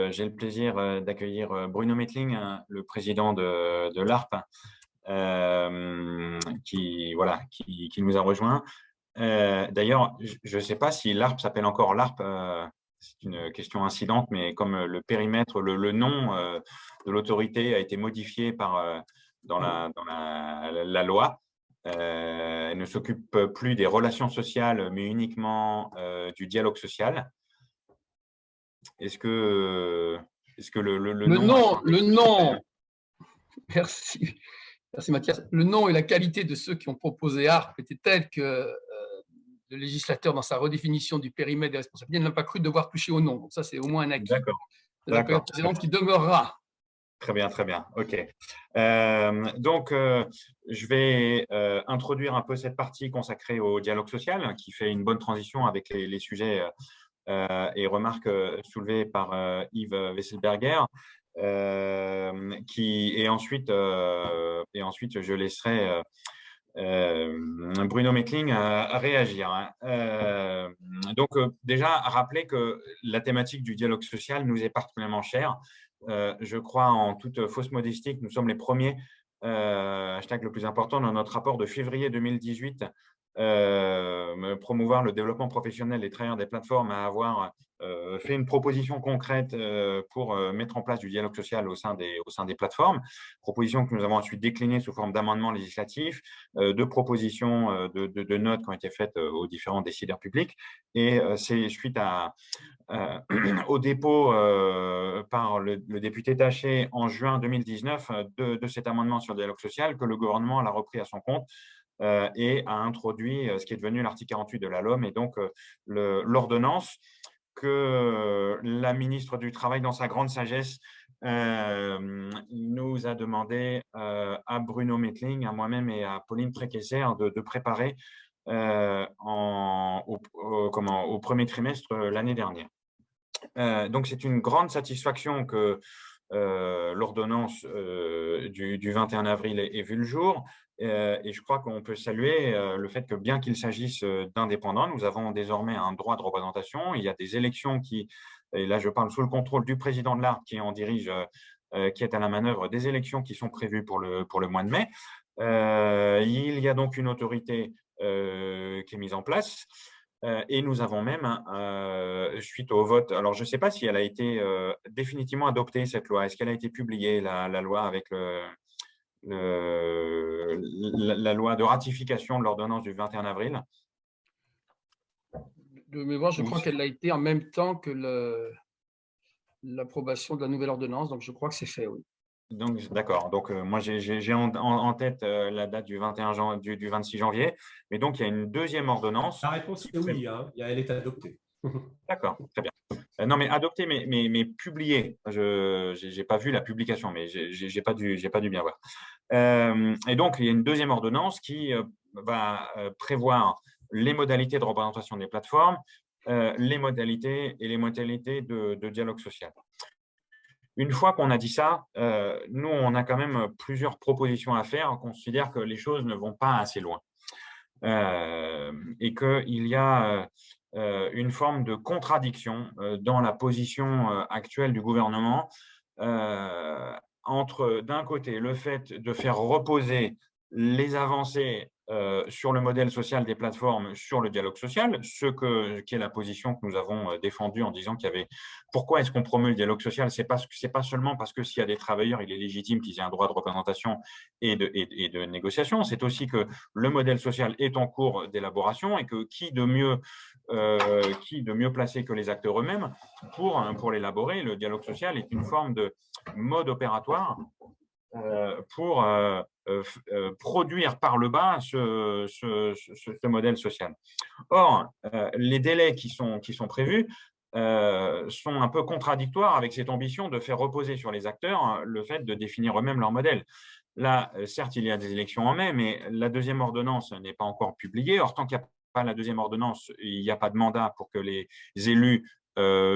Euh, j'ai le plaisir euh, d'accueillir euh, Bruno Metling, le président de, l'ARP, qui, voilà, qui, nous a rejoint. D'ailleurs, je ne sais pas si l'ARP s'appelle encore l'ARP, c'est une question incidente, mais comme le périmètre, le, nom de l'autorité a été modifié par, dans, la, dans la, loi, elle ne s'occupe plus des relations sociales, mais uniquement du dialogue social. Est-ce que, est que le, le, le, nom, le nom, merci, merci Mathias. Le nom et la qualité de ceux qui ont proposé ARP étaient tels que euh, le législateur, dans sa redéfinition du périmètre des responsabilités, n'a pas cru devoir toucher au nom. Donc ça, c'est au moins un acquis. D'accord. La présidente qui demeurera. Très bien, très bien. OK. Euh, donc, euh, je vais introduire un peu cette partie consacrée au dialogue social, qui fait une bonne transition avec les, sujets euh, et remarque euh, soulevée par euh, Yves Wesselberger. qui, et, ensuite, et ensuite, je laisserai Bruno Meckling réagir. Hein. donc, déjà, rappeler que la thématique du dialogue social nous est particulièrement chère. je crois en toute fausse modestie que nous sommes les premiers, hashtag le plus important, dans notre rapport de février 2018 euh, promouvoir le développement professionnel des travailleurs des plateformes, à avoir euh, fait une proposition concrète euh, pour mettre en place du dialogue social au sein des, plateformes, proposition que nous avons ensuite déclinée sous forme d'amendements législatifs, de propositions de, notes qui ont été faites aux différents décideurs publics. Et c'est suite au dépôt par le, député Taché en juin 2019 de, de, cet amendement sur le dialogue social que le gouvernement l'a repris à son compte et a introduit euh, ce qui est devenu l'article 48 de la LOM et donc euh, l'ordonnance que la ministre du Travail, dans sa grande sagesse, nous a demandé à Bruno Metling, à moi-même et à Pauline Préquesser de, de, préparer au, premier trimestre l'année dernière. donc, c'est une grande satisfaction que l'ordonnance du, 21 avril ait, vu le jour. Euh, et je crois qu'on peut saluer euh, le fait que bien qu'il s'agisse euh, d'indépendants, nous avons désormais un droit de représentation. Il y a des élections qui, et là je parle sous le contrôle du président de l'ARC qui en dirige, qui est à la manœuvre, des élections qui sont prévues pour le, pour le mois de mai. il y a donc une autorité qui est mise en place. et nous avons même, suite au vote, alors je ne sais pas si elle a été définitivement adoptée, cette loi. Est-ce qu'elle a été publiée, la, la loi, avec le, la, loi de ratification de l'ordonnance du 21 avril De mémoire, je crois qu'elle a été en même temps que l'approbation de la nouvelle ordonnance, donc je crois que c'est fait, oui. Donc, d'accord. Donc, euh, moi, j'ai en, tête euh, la date du, 21 du, du, 26 janvier. Mais donc, il y a une deuxième ordonnance. La réponse est oui. Hein. Elle est adoptée. D'accord, très bien. Euh, non, mais adopté, mais, mais, publié. Je n'ai pas vu la publication, mais je n'ai pas, dû, pas dû bien voir. Euh, et donc, il y a une deuxième ordonnance qui euh, va prévoir les modalités de représentation des plateformes, les modalités et les modalités de, dialogue social. Une fois qu'on a dit ça, nous, on a quand même plusieurs propositions à faire. On considère que les choses ne vont pas assez loin. et qu'il y a une forme de contradiction euh, dans la position euh, actuelle du gouvernement entre, d'un côté, le fait de faire reposer les avancées euh, sur le modèle social des plateformes, sur le dialogue social, ce que, qui est la position que nous avons euh, défendue en disant qu'il y avait pourquoi est-ce qu'on promeut le dialogue social? C'est pas, pas seulement parce que s'il y a des travailleurs, il est légitime qu'ils aient un droit de représentation et de, et, de négociation, c'est aussi que le modèle social est en cours d'élaboration et que qui de mieux, euh, qui de mieux placé que les acteurs eux-mêmes pour, pour l'élaborer? Le dialogue social est une forme de mode opératoire pour euh, euh, produire par le bas ce, modèle social. Or, euh, les délais qui sont, qui sont prévus sont un peu contradictoires avec cette ambition de faire reposer sur les acteurs hein, le fait de définir eux-mêmes leur modèle. Là, certes, il y a des élections en mai, mais la deuxième ordonnance n'est pas encore publiée. Or, tant qu'il n'y a pas la deuxième ordonnance, il n'y a pas de mandat pour que les élus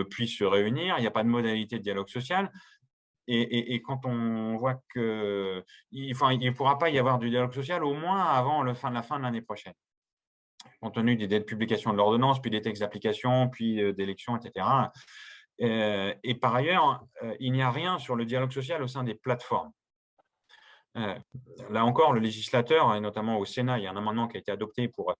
puissent se réunir, il n'y a pas de modalité de dialogue social. Et, quand on voit qu'il ne pourra pas y avoir du dialogue social au moins avant la fin de l'année prochaine, compte tenu des délais de publication de l'ordonnance, puis des textes d'application, puis euh, d'élections, etc. Euh, et par ailleurs, euh, il n'y a rien sur le dialogue social au sein des plateformes. là encore, le législateur, et notamment au Sénat, il y a un amendement qui a été adopté pour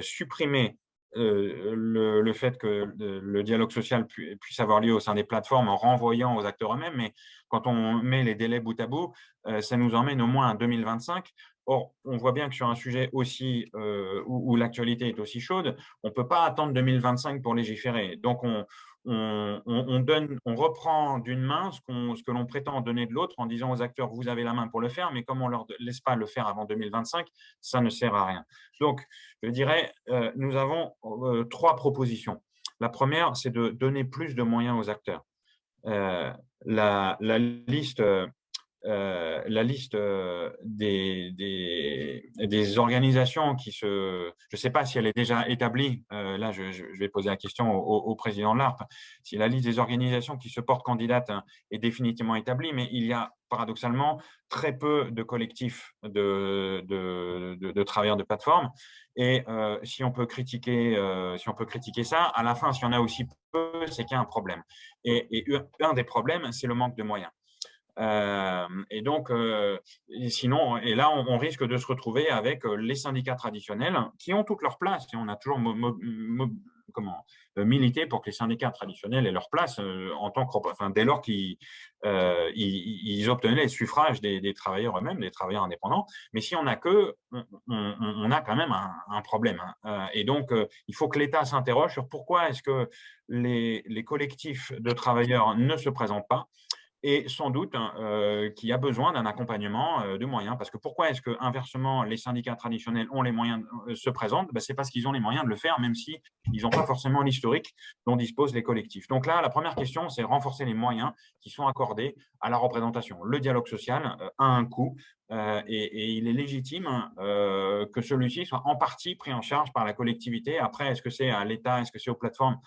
supprimer le, le, fait que le, dialogue social puisse avoir lieu au sein des plateformes en renvoyant aux acteurs eux-mêmes, mais quand on met les délais bout à bout, ça nous emmène au moins à 2025. Or, on voit bien que sur un sujet aussi où, où l'actualité est aussi chaude, on ne peut pas attendre 2025 pour légiférer. Donc, on, on, donne, on reprend d'une main ce, que l'on prétend donner de l'autre en disant aux acteurs, vous avez la main pour le faire, mais comme on ne leur laisse pas le faire avant 2025, ça ne sert à rien. Donc, je dirais, euh, nous avons euh, trois propositions. La première, c'est de donner plus de moyens aux acteurs. Euh, la, liste euh, la liste euh, des, des, organisations qui se... Je ne sais pas si elle est déjà établie, euh, là je, vais poser la question au, président de l'ARP, si la liste des organisations qui se portent candidates hein, est définitivement établie, mais il y a paradoxalement très peu de collectifs de, de, de, travailleurs de plateforme. Et si, on peut critiquer, si on peut critiquer ça, à la fin, s'il y en a aussi peu, c'est qu'il y a un problème. et un des problèmes, c'est le manque de moyens. Et donc, sinon, et là, on, risque de se retrouver avec les syndicats traditionnels qui ont toute leur place. On a toujours milité pour que les syndicats traditionnels aient leur place en tant que, enfin, dès lors qu'ils ils, obtenaient les suffrages des, travailleurs eux-mêmes, des travailleurs indépendants. Mais si on n'a que, on, a quand même un, problème. Hein. et donc, il faut que l'État s'interroge sur pourquoi est-ce que les, les collectifs de travailleurs ne se présentent pas et sans doute hein, euh, qu'il y a besoin d'un accompagnement euh, de moyens. Parce que pourquoi est-ce que, inversement, les syndicats traditionnels ont les moyens, euh, se présentent? Ben, C'est parce qu'ils ont les moyens de le faire, même si ils n'ont pas forcément l'historique dont disposent les collectifs. Donc là, la première question, c'est renforcer les moyens qui sont accordés à la représentation. Le dialogue social a un coût et, il est légitime que celui-ci soit en partie pris en charge par la collectivité. Après, est-ce que c'est à l'État, est-ce que c'est aux plateformes?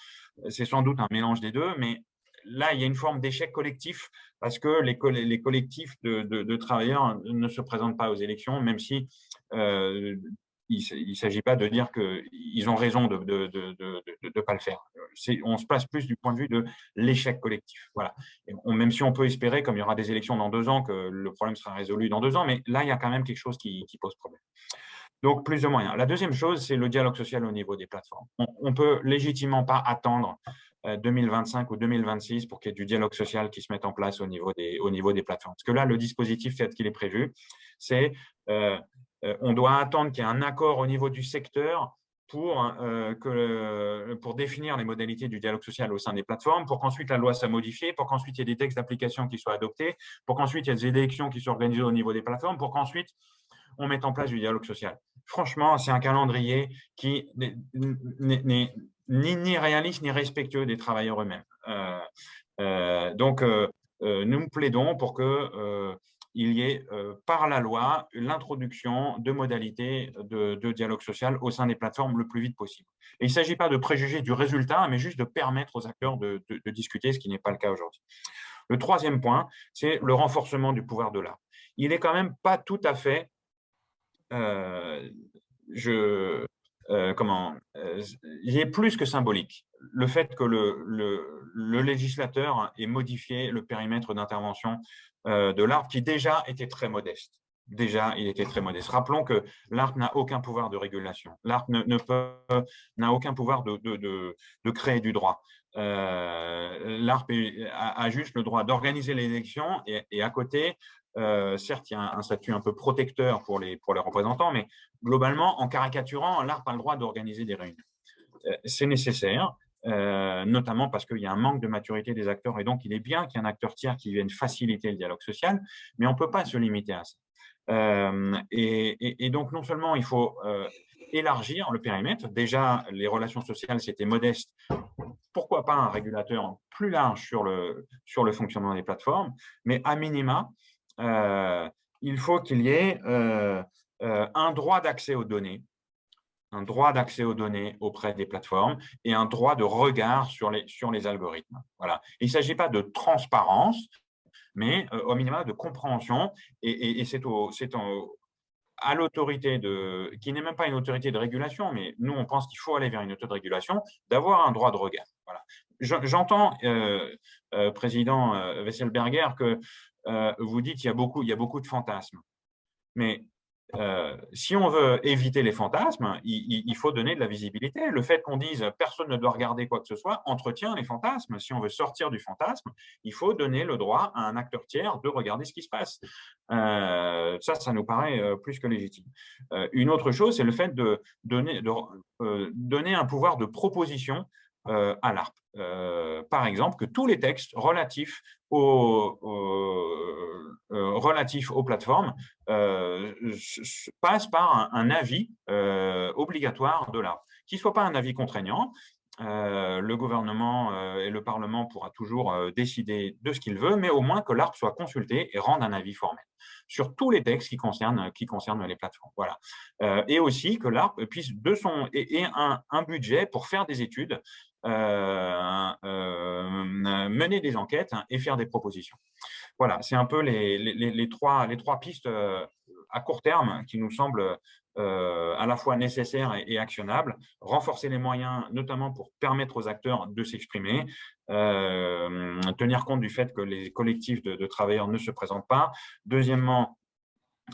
C'est sans doute un mélange des deux, mais là, il y a une forme d'échec collectif parce que les, collectifs de, travailleurs ne se présentent pas aux élections, même si euh, il ne s'agit pas de dire qu'ils ont raison de ne pas le faire. On se place plus du point de vue de l'échec collectif. Voilà. même si on peut espérer, comme il y aura des élections dans deux ans, que le problème sera résolu dans deux ans, mais là, il y a quand même quelque chose qui, pose problème. Donc, plus de moyens. La deuxième chose, c'est le dialogue social au niveau des plateformes. On ne peut légitimement pas attendre 2025 euh, ou 2026 pour qu'il y ait du dialogue social qui se mette en place au niveau des, au niveau des plateformes. Parce que là, le dispositif tel qu'il est prévu, c'est euh, euh, on doit attendre qu'il y ait un accord au niveau du secteur pour, que, pour définir les modalités du dialogue social au sein des plateformes, pour qu'ensuite la loi soit modifiée, pour qu'ensuite il y ait des textes d'application qui soient adoptés, pour qu'ensuite il y ait des élections qui soient organisées au niveau des plateformes, pour qu'ensuite on mette en place du dialogue social. Franchement, c'est un calendrier qui n'est ni, réaliste ni respectueux des travailleurs eux-mêmes. Euh, euh, donc, euh, nous plaidons pour que il y ait par la loi l'introduction de modalités de, dialogue social au sein des plateformes le plus vite possible. Il ne s'agit pas de préjuger du résultat, mais juste de permettre aux acteurs de, discuter, ce qui n'est pas le cas aujourd'hui. Le troisième point, c'est le renforcement du pouvoir de l'art. Il n'est quand même pas tout à fait, je, euh, comment, euh, il est plus que symbolique. Le fait que le, le, législateur ait modifié le périmètre d'intervention euh, de l'ARP, qui déjà était très modeste. Déjà, il était très modeste. Rappelons que l'ARP n'a aucun pouvoir de régulation. L'ARP ne, ne n'a aucun pouvoir de, de, de, créer du droit. Euh, L'ARP a, juste le droit d'organiser les élections et, à côté euh, certes, il y a un, statut un peu protecteur pour les, représentants, mais globalement, en caricaturant, l'ARP a le droit d'organiser des réunions. Euh, c'est nécessaire, notamment parce qu'il y a un manque de maturité des acteurs, et donc il est bien qu'il y ait un acteur tiers qui vienne faciliter le dialogue social, mais on ne peut pas se limiter à ça. Et, donc, non seulement il faut élargir le périmètre, déjà les relations sociales, c'était modeste, pourquoi pas un régulateur plus large sur le, sur le fonctionnement des plateformes, mais à minima, euh, il faut qu'il y ait euh, euh, un droit d'accès aux données, un droit d'accès aux données auprès des plateformes et un droit de regard sur les, sur les algorithmes. Voilà. Il ne s'agit pas de transparence, mais au minimum de compréhension. Et, et, c'est à l'autorité de, qui n'est même pas une autorité de régulation, mais nous, on pense qu'il faut aller vers une autorité de régulation, d'avoir un droit de regard. Voilà. J'entends, euh, euh, Président euh, Wesselberger, que vous dites qu'il y a beaucoup, y a beaucoup de fantasmes. Mais euh, si on veut éviter les fantasmes, il, faut donner de la visibilité. Le fait qu'on dise personne ne doit regarder quoi que ce soit entretient les fantasmes. Si on veut sortir du fantasme, il faut donner le droit à un acteur tiers de regarder ce qui se passe. Euh, ça, ça nous paraît euh, plus que légitime. une autre chose, c'est le fait de, donner un pouvoir de proposition à l'ARP. par exemple, que tous les textes relatifs aux, euh, relatifs aux plateformes euh, passe par un, avis euh, obligatoire de l'ARP, qui ne soit pas un avis contraignant. le gouvernement et le Parlement pourra toujours décider de ce qu'il veut, mais au moins que l'ARP soit consulté et rende un avis formel sur tous les textes qui concernent, qui concernent les plateformes. Voilà. et aussi que l'ARP puisse de son et, un, un, budget pour faire des études euh, euh, mener des enquêtes hein, et faire des propositions. Voilà, c'est un peu les, trois, les trois pistes euh, à court terme qui nous semblent à la fois nécessaires et, actionnables. Renforcer les moyens, notamment pour permettre aux acteurs de s'exprimer, tenir compte du fait que les collectifs de, travailleurs ne se présentent pas. Deuxièmement,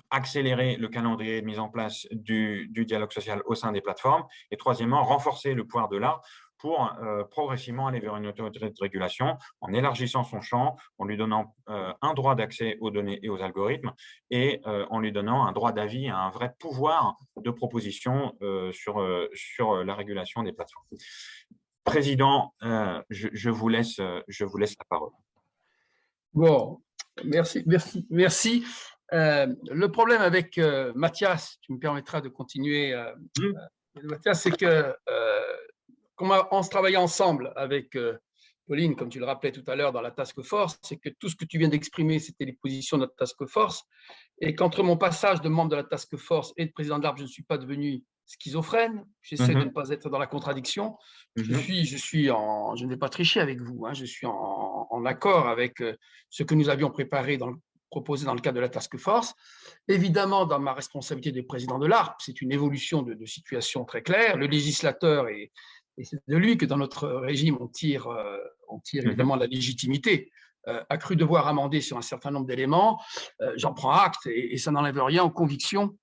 accélérer le calendrier de mise en place du, du, dialogue social au sein des plateformes. Et troisièmement, renforcer le pouvoir de l'art pour euh, progressivement aller vers une autorité de régulation en élargissant son champ, en lui donnant euh, un droit d'accès aux données et aux algorithmes et euh, en lui donnant un droit d'avis, un vrai pouvoir de proposition sur, sur la régulation des plateformes. Président, je, vous laisse, je vous laisse la parole. Bon, merci, merci, merci. le problème avec Mathias, tu me permettras de continuer, mmh. Mathias, c'est que en se travaillant ensemble avec euh, Pauline, comme tu le rappelais tout à l'heure dans la task force, c'est que tout ce que tu viens d'exprimer, c'était les positions de notre task force, et qu'entre mon passage de membre de la task force et de président de l'ARP, je ne suis pas devenu schizophrène, j'essaie de mhm. ne pas être dans la contradiction, je, mhm. suis, je, suis en, je ne vais pas tricher avec vous, hein, je suis en, accord avec euh, ce que nous avions préparé dans proposé dans le cadre de la task force. Évidemment, dans ma responsabilité de président de l'ARP, c'est une évolution de, de, situation très claire. Le législateur est, et c'est de lui que dans notre régime, on tire, euh, on tire mhm. évidemment la légitimité, euh, a cru devoir amender sur un certain nombre d'éléments. Euh, j'en prends acte et, ça n'enlève rien aux convictions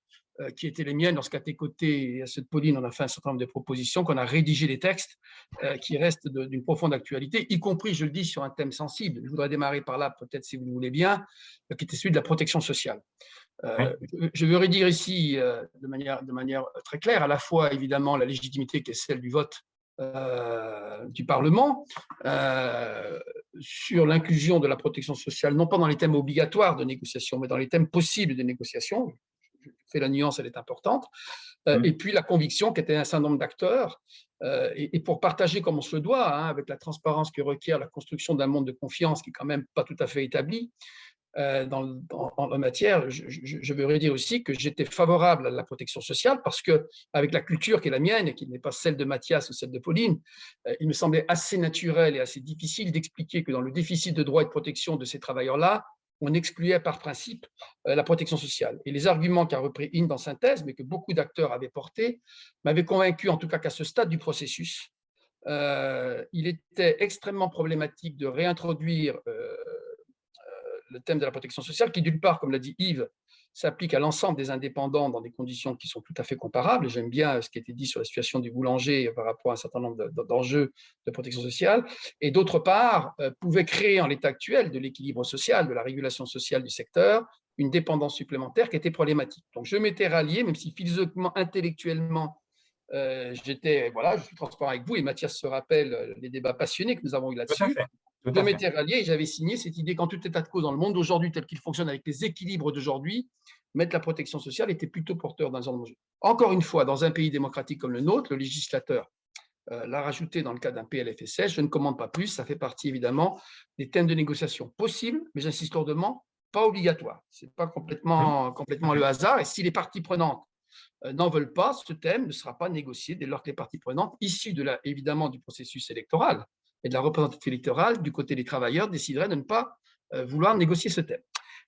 qui étaient les miennes lorsqu'à tes côtés et à ceux de Pauline, on a fait un certain nombre de propositions, qu'on a rédigé des textes qui restent d'une profonde actualité, y compris, je le dis, sur un thème sensible. Je voudrais démarrer par là, peut-être si vous le voulez bien, qui était celui de la protection sociale. Je veux redire ici de, manière, de manière très claire, à la fois évidemment la légitimité qui est celle du vote euh, du Parlement euh, sur l'inclusion de la protection sociale, non pas dans les thèmes obligatoires de négociation, mais dans les thèmes possibles de négociation. Je fais la nuance, elle est importante. Euh, mmh. Et puis la conviction qu'était un certain nombre d'acteurs, et, pour partager comme on se doit, hein, avec la transparence que requiert la construction d'un monde de confiance qui est quand même pas tout à fait établi, euh, en matière, je, veux dire aussi que j'étais favorable à la protection sociale parce que, avec la culture qui est la mienne et qui n'est pas celle de Mathias ou celle de Pauline, euh, il me semblait assez naturel et assez difficile d'expliquer que dans le déficit de droit et de protection de ces travailleurs-là, on excluait par principe euh, la protection sociale. Et les arguments qu'a repris In dans synthèse, mais que beaucoup d'acteurs avaient portés, m'avaient convaincu, en tout cas qu'à ce stade du processus, il était extrêmement problématique de réintroduire le thème de la protection sociale, qui d'une part, comme l'a dit Yves, s'applique à l'ensemble des indépendants dans des conditions qui sont tout à fait comparables. J'aime bien ce qui a été dit sur la situation du boulanger par rapport à un certain nombre d'enjeux de protection sociale. Et d'autre part, euh, pouvait créer en l'état actuel de l'équilibre social, de la régulation sociale du secteur, une dépendance supplémentaire qui était problématique. Donc je m'étais rallié, même si philosophiquement, intellectuellement, euh, j'étais, voilà, je suis transparent avec vous et Mathias se rappelle euh, les débats passionnés que nous avons eu là-dessus. Je m'étais rallié et j'avais signé cette idée qu'en tout état de cause dans le monde d'aujourd'hui, tel qu'il fonctionne avec les équilibres d'aujourd'hui, mettre la protection sociale était plutôt porteur d'un enjeu. Encore une fois, dans un pays démocratique comme le nôtre, le législateur euh, l'a rajouté dans le cas d'un PLFSS. Je ne commande pas plus, ça fait partie évidemment des thèmes de négociation possibles, mais j'insiste lourdement, pas obligatoire. Ce n'est pas complètement, complètement le hasard. Et si les parties prenantes euh, n'en veulent pas, ce thème ne sera pas négocié dès lors que les parties prenantes, issues de la, évidemment du processus électoral, et de la représentation électorale du côté des travailleurs déciderait de ne pas vouloir négocier ce thème.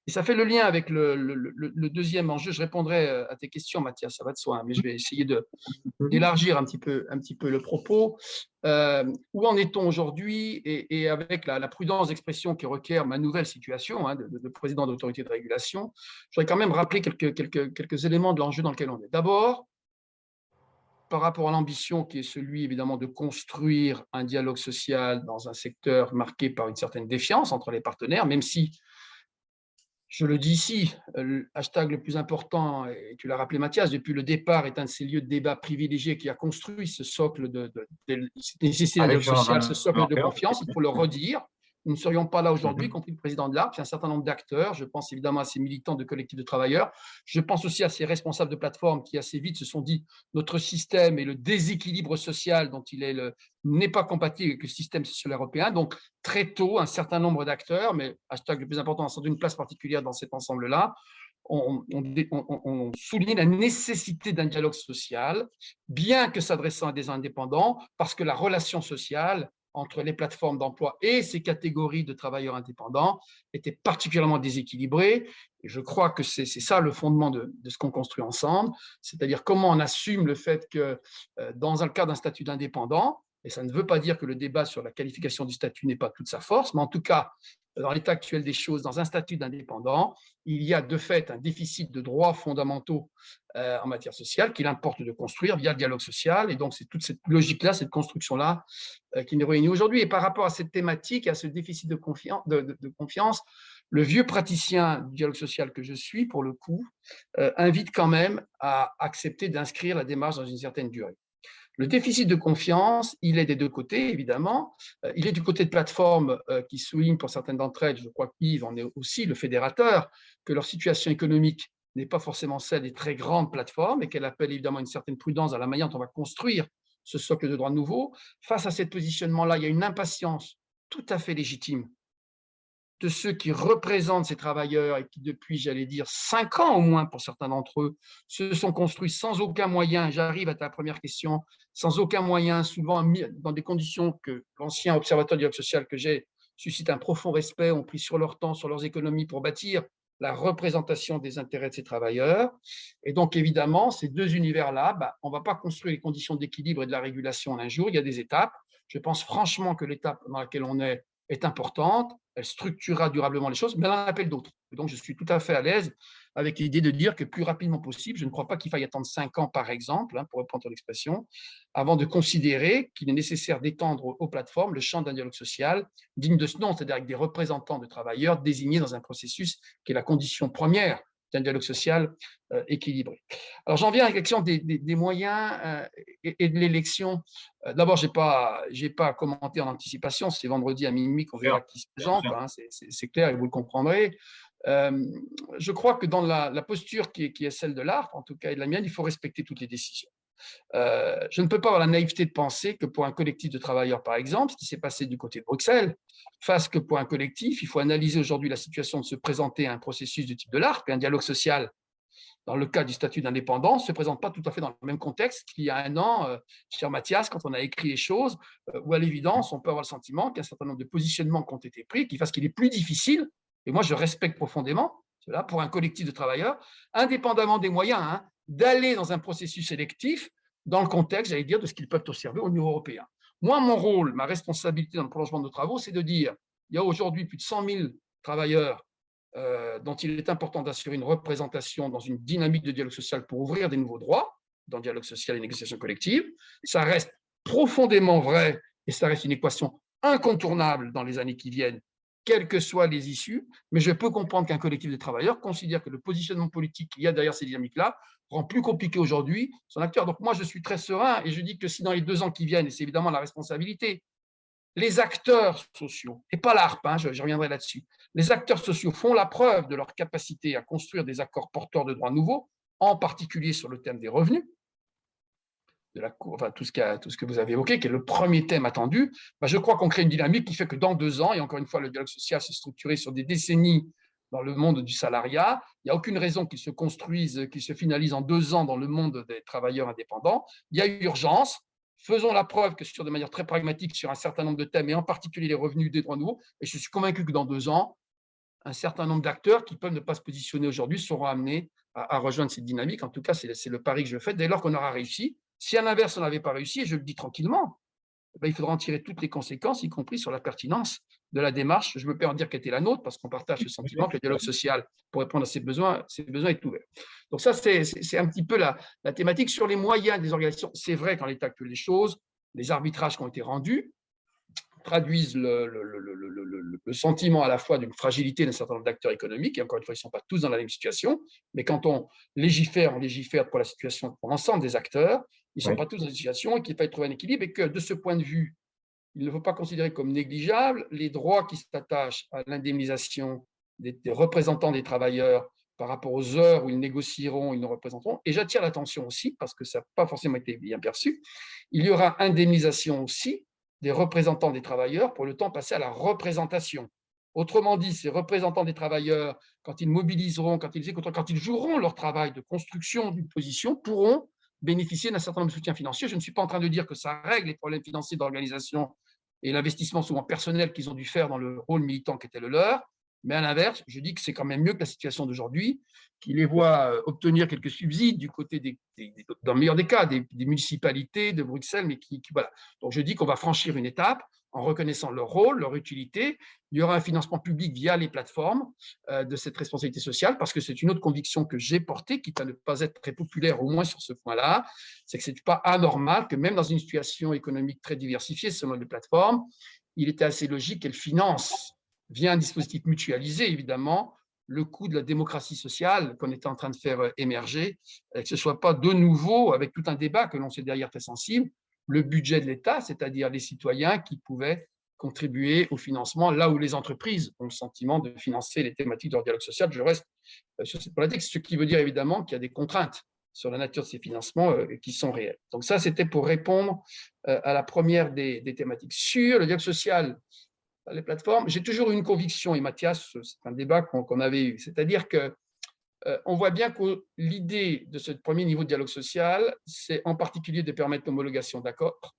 Et ça fait le lien avec le, deuxième enjeu. Je répondrai euh, à tes questions, Mathias, ça va de soi, hein, mais je vais essayer d'élargir un, petit peu, un petit peu le propos. Euh, où en est-on aujourd'hui et, avec la, prudence d'expression qui requiert ma nouvelle situation hein, de, président d'autorité de régulation, je voudrais quand même rappeler quelques, quelques, quelques éléments de l'enjeu dans lequel on est. D'abord, par rapport à l'ambition qui est celui évidemment de construire un dialogue social dans un secteur marqué par une certaine défiance entre les partenaires, même si je le dis ici, le hashtag le plus important, et tu l'as rappelé Mathias, depuis le départ est un de ces lieux de débat privilégiés qui a construit ce socle de, de, de, social, ce socle de confiance, il faut le redire. Nous ne serions pas là aujourd'hui, y compris le président de l'ARC, un certain nombre d'acteurs. Je pense évidemment à ces militants de collectifs de travailleurs. Je pense aussi à ces responsables de plateformes qui assez vite se sont dit notre système et le déséquilibre social dont il est n'est pas compatible avec le système social européen. Donc très tôt, un certain nombre d'acteurs, mais hashtag le plus important, sans une place particulière dans cet ensemble-là, on, on, la nécessité d'un dialogue social, bien que s'adressant à des indépendants, parce que la relation sociale entre les plateformes d'emploi et ces catégories de travailleurs indépendants était particulièrement déséquilibrée. Et je crois que c'est ça le fondement de, ce qu'on construit ensemble, c'est-à-dire comment on assume le fait que euh, dans le cadre d'un statut d'indépendant, et ça ne veut pas dire que le débat sur la qualification du statut n'est pas toute sa force, mais en tout cas, dans l'état actuel des choses, dans un statut d'indépendant, il y a de fait un déficit de droits fondamentaux euh, en matière sociale qu'il importe de construire via le dialogue social. Et donc, c'est toute cette logique-là, cette construction-là euh, qui nous réunit aujourd'hui. Et par rapport à cette thématique, à ce déficit de confiance, le vieux praticien du dialogue social que je suis, pour le coup, euh, invite quand même à accepter d'inscrire la démarche dans une certaine durée. Le déficit de confiance, il est des deux côtés, évidemment. Euh, il est du côté de plateformes euh, qui soulignent pour certaines d'entre elles, je crois qu'Yves en est aussi le fédérateur, que leur situation économique n'est pas forcément celle des très grandes plateformes et qu'elle appelle évidemment une certaine prudence à la manière dont on va construire ce socle de droits nouveaux. Face à ce positionnement-là, il y a une impatience tout à fait légitime de ceux qui représentent ces travailleurs et qui, depuis, j'allais dire, cinq ans au moins pour certains d'entre eux, se sont construits sans aucun moyen, j'arrive à ta première question, sans aucun moyen, souvent dans des conditions que l'ancien observateur du dialogue social que j'ai suscite un profond respect, ont pris sur leur temps, sur leurs économies pour bâtir la représentation des intérêts de ces travailleurs. Et donc, évidemment, ces deux univers-là, bah, on ne va pas construire les conditions d'équilibre et de la régulation en un jour, il y a des étapes. Je pense franchement que l'étape dans laquelle on est est importante, elle structurera durablement les choses, mais elle en appelle d'autres. Donc, je suis tout à fait à l'aise avec l'idée de dire que plus rapidement possible, je ne crois pas qu'il faille attendre cinq ans, par exemple, hein, pour reprendre l'expression, avant de considérer qu'il est nécessaire d'étendre aux plateformes le champ d'un dialogue social digne de ce nom, c'est-à-dire avec des représentants de travailleurs désignés dans un processus qui est la condition première d'un dialogue social euh, équilibré. Alors j'en viens à la question des, moyens euh, et, de l'élection. Euh, d'abord, je n'ai pas, pas commenté en anticipation, c'est vendredi à minuit qu'on verra qui se présente, hein, c'est clair et vous le comprendrez. je crois que dans la, posture qui est, qui est, celle de l'art, en tout cas et de la mienne, il faut respecter toutes les décisions. Euh, je ne peux pas avoir la naïveté de penser que pour un collectif de travailleurs, par exemple, ce qui s'est passé du côté de Bruxelles, fasse que pour un collectif, il faut analyser aujourd'hui la situation de se présenter à un processus de type de l'ARC, un dialogue social dans le cas du statut d'indépendant, ne se présente pas tout à fait dans le même contexte qu'il y a un an, euh, cher Mathias, quand on a écrit les choses, euh, où à l'évidence, on peut avoir le sentiment qu'un certain nombre de positionnements qui ont été pris, qui fassent qu'il est plus difficile, et moi je respecte profondément cela, pour un collectif de travailleurs, indépendamment des moyens, hein, d'aller dans un processus électif dans le contexte, j'allais dire, de ce qu'ils peuvent observer au niveau européen. Moi, mon rôle, ma responsabilité dans le prolongement de nos travaux, c'est de dire, il y a aujourd'hui plus de 100 000 travailleurs euh, dont il est important d'assurer une représentation dans une dynamique de dialogue social pour ouvrir des nouveaux droits dans le dialogue social et négociation collective. Ça reste profondément vrai et ça reste une équation incontournable dans les années qui viennent quelles que soient les issues, mais je peux comprendre qu'un collectif de travailleurs considère que le positionnement politique qu'il y a derrière ces dynamiques-là rend plus compliqué aujourd'hui son acteur. Donc moi, je suis très serein et je dis que si dans les deux ans qui viennent, et c'est évidemment la responsabilité, les acteurs sociaux, et pas l'ARP, hein, je, reviendrai là-dessus, les acteurs sociaux font la preuve de leur capacité à construire des accords porteurs de droits nouveaux, en particulier sur le thème des revenus, de la ce tout ce que vous avez évoqué, qui est le premier thème attendu, bah, je crois qu'on crée une dynamique qui fait que dans deux ans, et encore une fois, le dialogue social s'est structuré sur des décennies dans le monde du salariat, il n'y a aucune raison qu'il se construise, qu'il se finalise en deux ans dans le monde des travailleurs indépendants. Il y a urgence. Faisons la preuve que sur de manière très pragmatique sur un certain nombre de thèmes, et en particulier les revenus des droits nouveaux, et je suis convaincu que dans deux ans, un certain nombre d'acteurs qui peuvent ne pas se positionner aujourd'hui seront amenés à, rejoindre cette dynamique. En tout cas, c'est le pari que je fais dès lors qu'on aura réussi. Si à l'inverse, on n'avait pas réussi, et je le dis tranquillement, eh ben, il faudra en tirer toutes les conséquences, y compris sur la pertinence de la démarche. Je me permets de dire qu'elle était la nôtre, parce qu'on partage le sentiment que le dialogue social, pour répondre à ses besoins, ses besoins est ouvert. Donc ça, c'est un petit peu la, la, thématique. Sur les moyens des organisations, c'est vrai qu'en l'état actuel des choses, les arbitrages qui ont été rendus, traduisent le, le, sentiment à la fois d'une fragilité d'un certain nombre d'acteurs économiques, et encore une fois, ils ne sont pas tous dans la même situation, mais quand on légifère, on légifère pour la situation, pour l'ensemble des acteurs, ils ne sont pas tous dans une situation et qu'il faut trouver un équilibre, et que de ce point de vue, il ne faut pas considérer comme négligeable les droits qui s'attachent à l'indemnisation des, des, représentants des travailleurs par rapport aux heures où ils négocieront, ils nous représenteront. Et j'attire l'attention aussi, parce que ça n'a pas forcément été bien perçu, il y aura indemnisation aussi des représentants des travailleurs pour le temps passé à la représentation. Autrement dit, ces représentants des travailleurs, quand ils mobiliseront, quand ils quand ils joueront leur travail de construction d'une position, pourront bénéficier d'un certain nombre de soutiens financiers. Je ne suis pas en train de dire que ça règle les problèmes financiers d'organisation et l'investissement souvent personnel qu'ils ont dû faire dans le rôle militant qui était le leur, mais à l'inverse, je dis que c'est quand même mieux que la situation d'aujourd'hui, qui les voit euh, obtenir quelques subsides du côté des, dans le meilleur des cas, des, municipalités de Bruxelles, mais qui, voilà. Donc je dis qu'on va franchir une étape en reconnaissant leur rôle, leur utilité. Il y aura un financement public via les plateformes euh, de cette responsabilité sociale, parce que c'est une autre conviction que j'ai portée, quitte à ne pas être très populaire, au moins sur ce point-là, c'est que ce n'est pas anormal que même dans une situation économique très diversifiée selon les plateformes, il était assez logique qu'elles financent via un dispositif mutualisé, évidemment, le coût de la démocratie sociale qu'on était en train de faire euh, émerger, que ce ne soit pas de nouveau, avec tout un débat que l'on sait derrière très sensible, le budget de l'État, c'est-à-dire les citoyens qui pouvaient contribuer au financement là où les entreprises ont le sentiment de financer les thématiques de dialogue social. Je reste euh, sur cette politique, ce qui veut dire évidemment qu'il y a des contraintes sur la nature de ces financements euh, qui sont réels. Donc ça, c'était pour répondre à la première des thématiques. Sur le dialogue social, les plateformes, j'ai toujours eu une conviction, et Mathias, c'est un débat qu'on avait eu, c'est-à-dire que euh, on voit bien que l'idée de ce premier niveau de dialogue social, c'est en particulier de permettre l'homologation d'accords,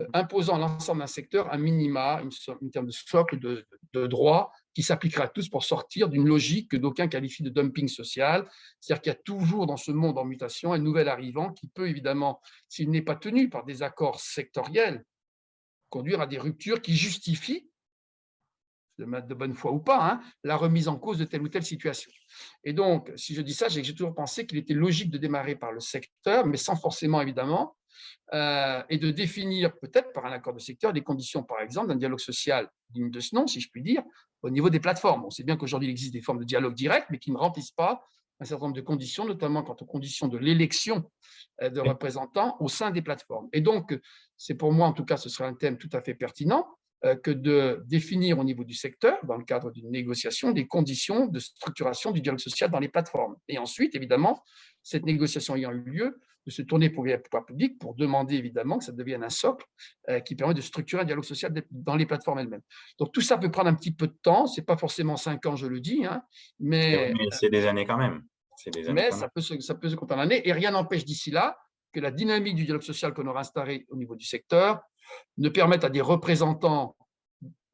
euh, imposant à l'ensemble d'un secteur un minima, une, terme de socle de, de droits qui s'appliquera à tous pour sortir d'une logique que d'aucuns qualifient de dumping social. C'est-à-dire qu'il y a toujours dans ce monde en mutation un nouvel arrivant qui peut évidemment, s'il n'est pas tenu par des accords sectoriels, conduire à des ruptures qui justifient de bonne foi ou pas, hein, la remise en cause de telle ou telle situation. Et donc, si je dis ça, j'ai toujours pensé qu'il était logique de démarrer par le secteur, mais sans forcément, évidemment, euh, et de définir peut-être par un accord de secteur des conditions, par exemple, d'un dialogue social digne de ce nom, si je puis dire, au niveau des plateformes. On sait bien qu'aujourd'hui, il existe des formes de dialogue direct, mais qui ne remplissent pas un certain nombre de conditions, notamment quant aux conditions de l'élection euh, de représentants au sein des plateformes. Et donc, c'est pour moi, en tout cas, ce sera un thème tout à fait pertinent. Euh, que de définir au niveau du secteur, dans le cadre d'une négociation, des conditions de structuration du dialogue social dans les plateformes. Et ensuite, évidemment, cette négociation ayant eu lieu, de se tourner pour les pouvoirs publics pour demander évidemment que ça devienne un socle euh, qui permet de structurer un dialogue social dans les plateformes elles-mêmes. Donc tout ça peut prendre un petit peu de temps, c'est pas forcément cinq ans, je le dis, hein, mais, c'est des années quand même. Des années mais ça, Peut se, ça peut se compter en années, et rien n'empêche d'ici là que la dynamique du dialogue social qu'on aura instauré au niveau du secteur ne permettent à des représentants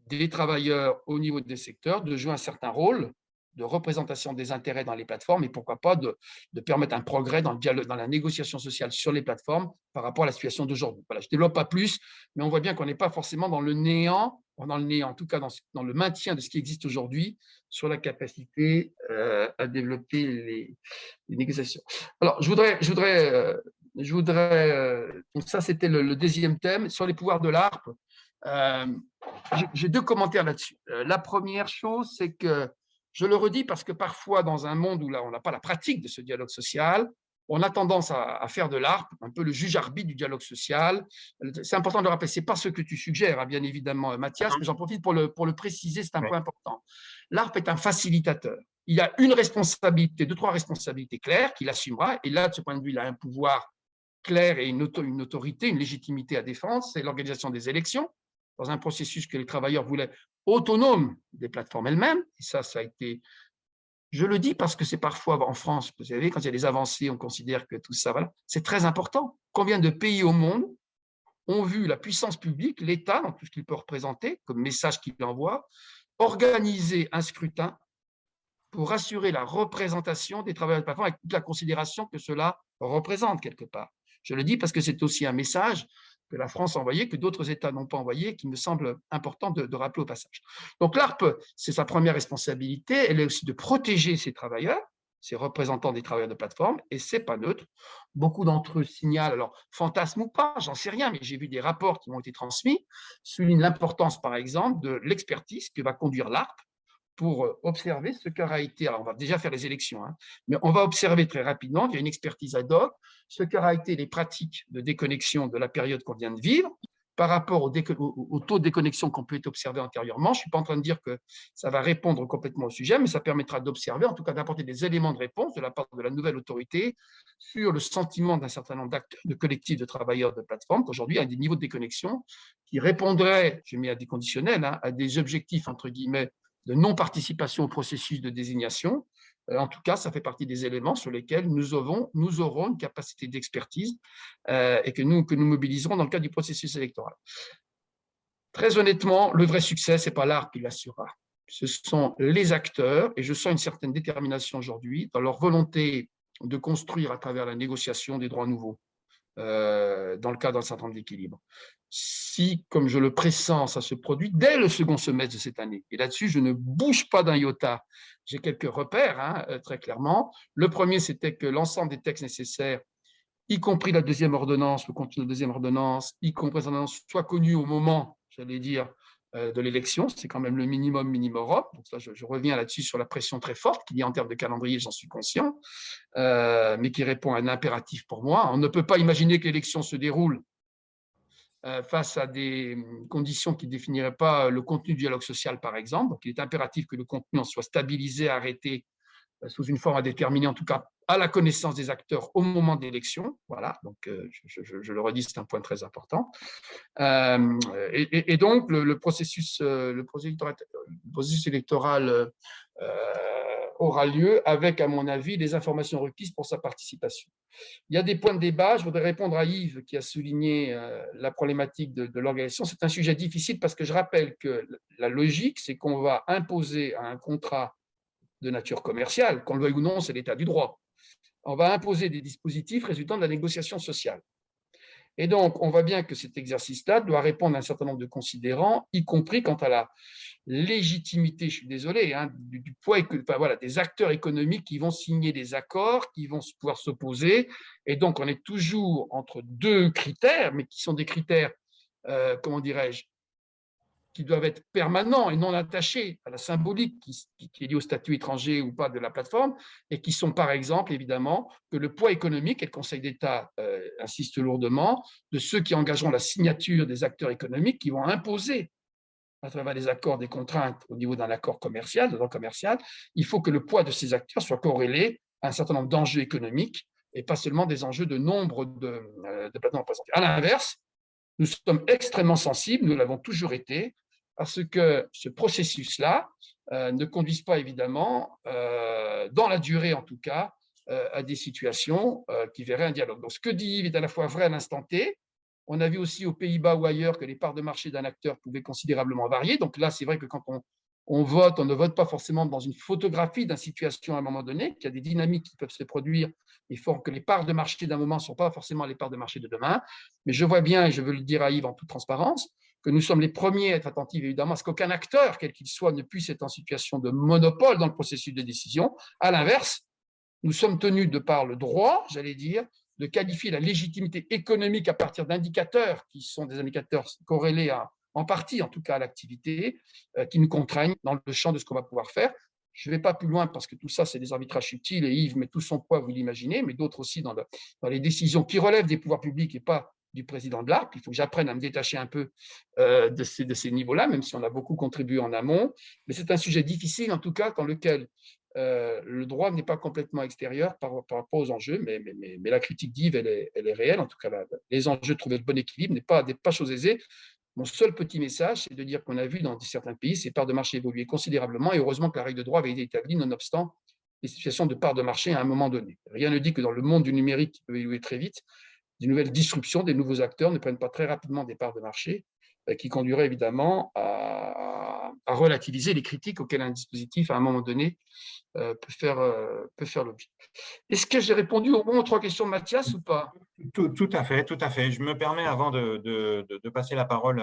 des travailleurs au niveau des secteurs de jouer un certain rôle de représentation des intérêts dans les plateformes et pourquoi pas de, permettre un progrès dans, le dialogue, dans la négociation sociale sur les plateformes par rapport à la situation d'aujourd'hui. Voilà, je ne développe pas plus, mais on voit bien qu'on n'est pas forcément dans le néant, dans le néant, en tout cas dans, le maintien de ce qui existe aujourd'hui sur la capacité euh, à développer les, négociations. Alors, je voudrais, je voudrais euh, je voudrais, euh, donc ça c'était le, deuxième thème, sur les pouvoirs de l'ARP. Euh, j'ai deux commentaires là-dessus. Euh, la première chose, c'est que, je le redis parce que parfois dans un monde où là on n'a pas la pratique de ce dialogue social, on a tendance à, faire de l'ARP un peu le juge-arbitre du dialogue social. C'est important de le rappeler, ce n'est pas ce que tu suggères, hein, bien évidemment, Mathias, mais j'en profite pour le, pour le préciser, c'est un point important. L'ARP est un facilitateur. Il a une responsabilité, deux, trois responsabilités claires qu'il assumera, et là, de ce point de vue, il a un pouvoir claire et une, autorité, une légitimité à défendre, c'est l'organisation des élections, dans un processus que les travailleurs voulaient autonome des plateformes elles-mêmes. Et ça, ça a été... Je le dis parce que c'est parfois en France, vous savez, quand il y a des avancées, on considère que tout ça, voilà, c'est très important. Combien de pays au monde ont vu la puissance publique, l'État, dans tout ce qu'il peut représenter, comme message qu'il envoie, organiser un scrutin pour assurer la représentation des travailleurs de plateforme avec toute la considération que cela représente quelque part. Je le dis parce que c'est aussi un message que la France a envoyé, que d'autres États n'ont pas envoyé, qui me semble important de, rappeler au passage. Donc l'ARP, c'est sa première responsabilité, elle est aussi de protéger ses travailleurs, ses représentants des travailleurs de plateforme, et c'est pas neutre. Beaucoup d'entre eux signalent, alors fantasme ou pas, j'en sais rien, mais j'ai vu des rapports qui m'ont été transmis, soulignent l'importance, par exemple, de l'expertise que va conduire l'ARP pour euh, observer ce qu'aura été, alors on va déjà faire les élections, hein, mais on va observer très rapidement, via une expertise ad hoc, ce qu'aura été les pratiques de déconnexion de la période qu'on vient de vivre, par rapport au, taux de déconnexion qu'on peut observer antérieurement. Je ne suis pas en train de dire que ça va répondre complètement au sujet, mais ça permettra d'observer, en tout cas d'apporter des éléments de réponse de la part de la nouvelle autorité sur le sentiment d'un certain nombre d'acteurs, de collectifs de travailleurs de plateforme, qu'aujourd'hui, a des niveaux de déconnexion qui répondraient, je mets à des conditionnels, hein, à des objectifs, entre guillemets, de non-participation au processus de désignation. Euh, en tout cas, ça fait partie des éléments sur lesquels nous aurons, une capacité d'expertise euh, et que nous, que mobiliserons dans le cadre du processus électoral. Très honnêtement, le vrai succès, ce n'est pas l'art qui l'assurera. Ce sont les acteurs, et je sens une certaine détermination aujourd'hui dans leur volonté de construire à travers la négociation des droits nouveaux, euh, dans le cadre d'un certain nombre d'équilibres si, comme je le pressens, ça se produit dès le second semestre de cette année. Et là-dessus, je ne bouge pas d'un iota. J'ai quelques repères, hein, euh, très clairement. Le premier, c'était que l'ensemble des textes nécessaires, y compris la deuxième ordonnance, le contenu de la deuxième ordonnance, y compris la ordonnance, soit connu au moment, j'allais dire, euh, de l'élection. C'est quand même le minimum minimum Donc je, reviens là-dessus sur la pression très forte qu'il y a en termes de calendrier, j'en suis conscient, euh, mais qui répond à un impératif pour moi. On ne peut pas imaginer que l'élection se déroule face à des hum, conditions qui ne définiraient pas le contenu du dialogue social, par exemple. Donc, il est impératif que le contenu en soit stabilisé, arrêté euh, sous une forme à déterminer, en tout cas à la connaissance des acteurs au moment de l'élection. Voilà, donc euh, je, le redis, c'est un point très important. et, donc, le, processus, le processus, électoral aura lieu avec, à mon avis, les informations requises pour sa participation. Il y a des points de débat. Je voudrais répondre à Yves qui a souligné euh, la problématique de, l'organisation. C'est un sujet difficile parce que je rappelle que la logique, c'est qu'on va imposer un contrat de nature commerciale, qu'on le veuille ou non, c'est l'état du droit. On va imposer des dispositifs résultant de la négociation sociale. Et donc, on voit bien que cet exercice-là doit répondre à un certain nombre de considérants, y compris quant à la légitimité, je suis désolé, hein, du, poids, des acteurs économiques qui vont signer des accords, qui vont pouvoir s'opposer. Et donc, on est toujours entre deux critères, mais qui sont des critères, euh, comment dirais-je, qui doivent être permanents et non attachés à la symbolique qui, est liée au statut étranger ou pas de la plateforme, et qui sont par exemple, évidemment, que le poids économique, et le Conseil d'État euh, insiste lourdement, de ceux qui engageront la signature des acteurs économiques qui vont imposer à travers les accords des contraintes au niveau d'un accord commercial, commercial, il faut que le poids de ces acteurs soit corrélé à un certain nombre d'enjeux économiques et pas seulement des enjeux de nombre de, euh, de plateformes représentées. À l'inverse, nous sommes extrêmement sensibles, nous l'avons toujours été, à ce que ce processus-là euh, ne conduise pas évidemment, euh, dans la durée en tout cas, à des situations qui verraient un dialogue. Donc ce que dit Yves est à la fois vrai à l'instant T, on a vu aussi aux Pays-Bas ou ailleurs que les parts de marché d'un acteur pouvaient considérablement varier. Donc là, c'est vrai que quand on, vote, on ne vote pas forcément dans une photographie d'une situation à un moment donné, qu'il y a des dynamiques qui peuvent se produire faut que les parts de marché d'un moment ne sont pas forcément les parts de marché de demain. Mais je vois bien, et je veux le dire à Yves en toute transparence, que nous sommes les premiers à être attentifs évidemment à ce qu'aucun acteur, quel qu'il soit, ne puisse être en situation de monopole dans le processus de décision. À l'inverse, nous sommes tenus de par le droit, j'allais dire, de qualifier la légitimité économique à partir d'indicateurs qui sont des indicateurs corrélés à, en partie, en tout cas, à l'activité, euh, qui nous contraignent dans le champ de ce qu'on va pouvoir faire. Je ne vais pas plus loin parce que tout ça, c'est des arbitrages subtils et Yves met tout son poids, vous l'imaginez, mais d'autres aussi dans, dans, les décisions qui relèvent des pouvoirs publics et pas du président de l'ARC. Il faut que j'apprenne à me détacher un peu euh, de ces, niveaux-là, même si on a beaucoup contribué en amont. Mais c'est un sujet difficile, en tout cas, dans lequel euh, le droit n'est pas complètement extérieur par, rapport aux enjeux, mais, la critique d'Yves, elle est, elle est, réelle. En tout cas, les enjeux de trouver le bon équilibre n'est pas, pas chose aisée. Mon seul petit message, c'est de dire qu'on a vu dans certains pays ces parts de marché évoluer considérablement, et heureusement que la règle de droit avait été établie, nonobstant les situations de parts de marché à un moment donné. Rien ne dit que dans le monde du numérique qui peut évoluer très vite, des nouvelles disruptions, des nouveaux acteurs ne prennent pas très rapidement des parts de marché. qui conduirait évidemment à, relativiser les critiques auxquelles un dispositif, à un moment donné, peut faire, peut faire l'objet. Est-ce que j'ai répondu au aux trois questions de Mathias ou pas? Tout, à fait, tout à fait. Je me permets, avant de, passer la parole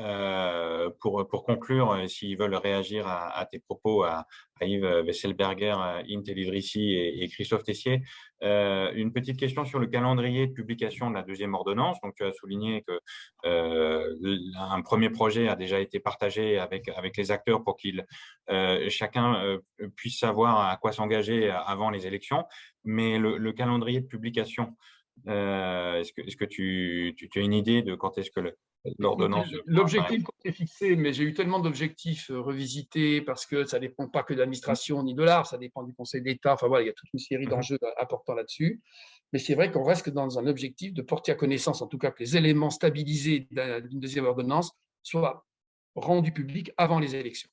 euh, pour, conclure, euh, s'ils veulent réagir à, tes propos, à, Yves Wesselberger, Intelivrici et, et Christophe Tessier, euh, une petite question sur le calendrier de publication de la deuxième ordonnance. Donc, tu as souligné que un premier projet a déjà été partagé avec, avec les acteurs pour qu'ils chacun puisse savoir à quoi s'engager avant les élections. Mais le, le calendrier de publication, est-ce que, est -ce que tu, tu, as une idée de quand est-ce que le, L'objectif est fixé, mais j'ai eu tellement d'objectifs euh, revisités parce que ça ne dépend pas que de l'administration ni de l'art, ça dépend du Conseil d'État. Enfin voilà, il y a toute une série mhm. d'enjeux importants là-dessus. Mais c'est vrai qu'on reste dans un objectif de porter à connaissance, en tout cas, que les éléments stabilisés d'une deuxième ordonnance soient rendus publics avant les élections.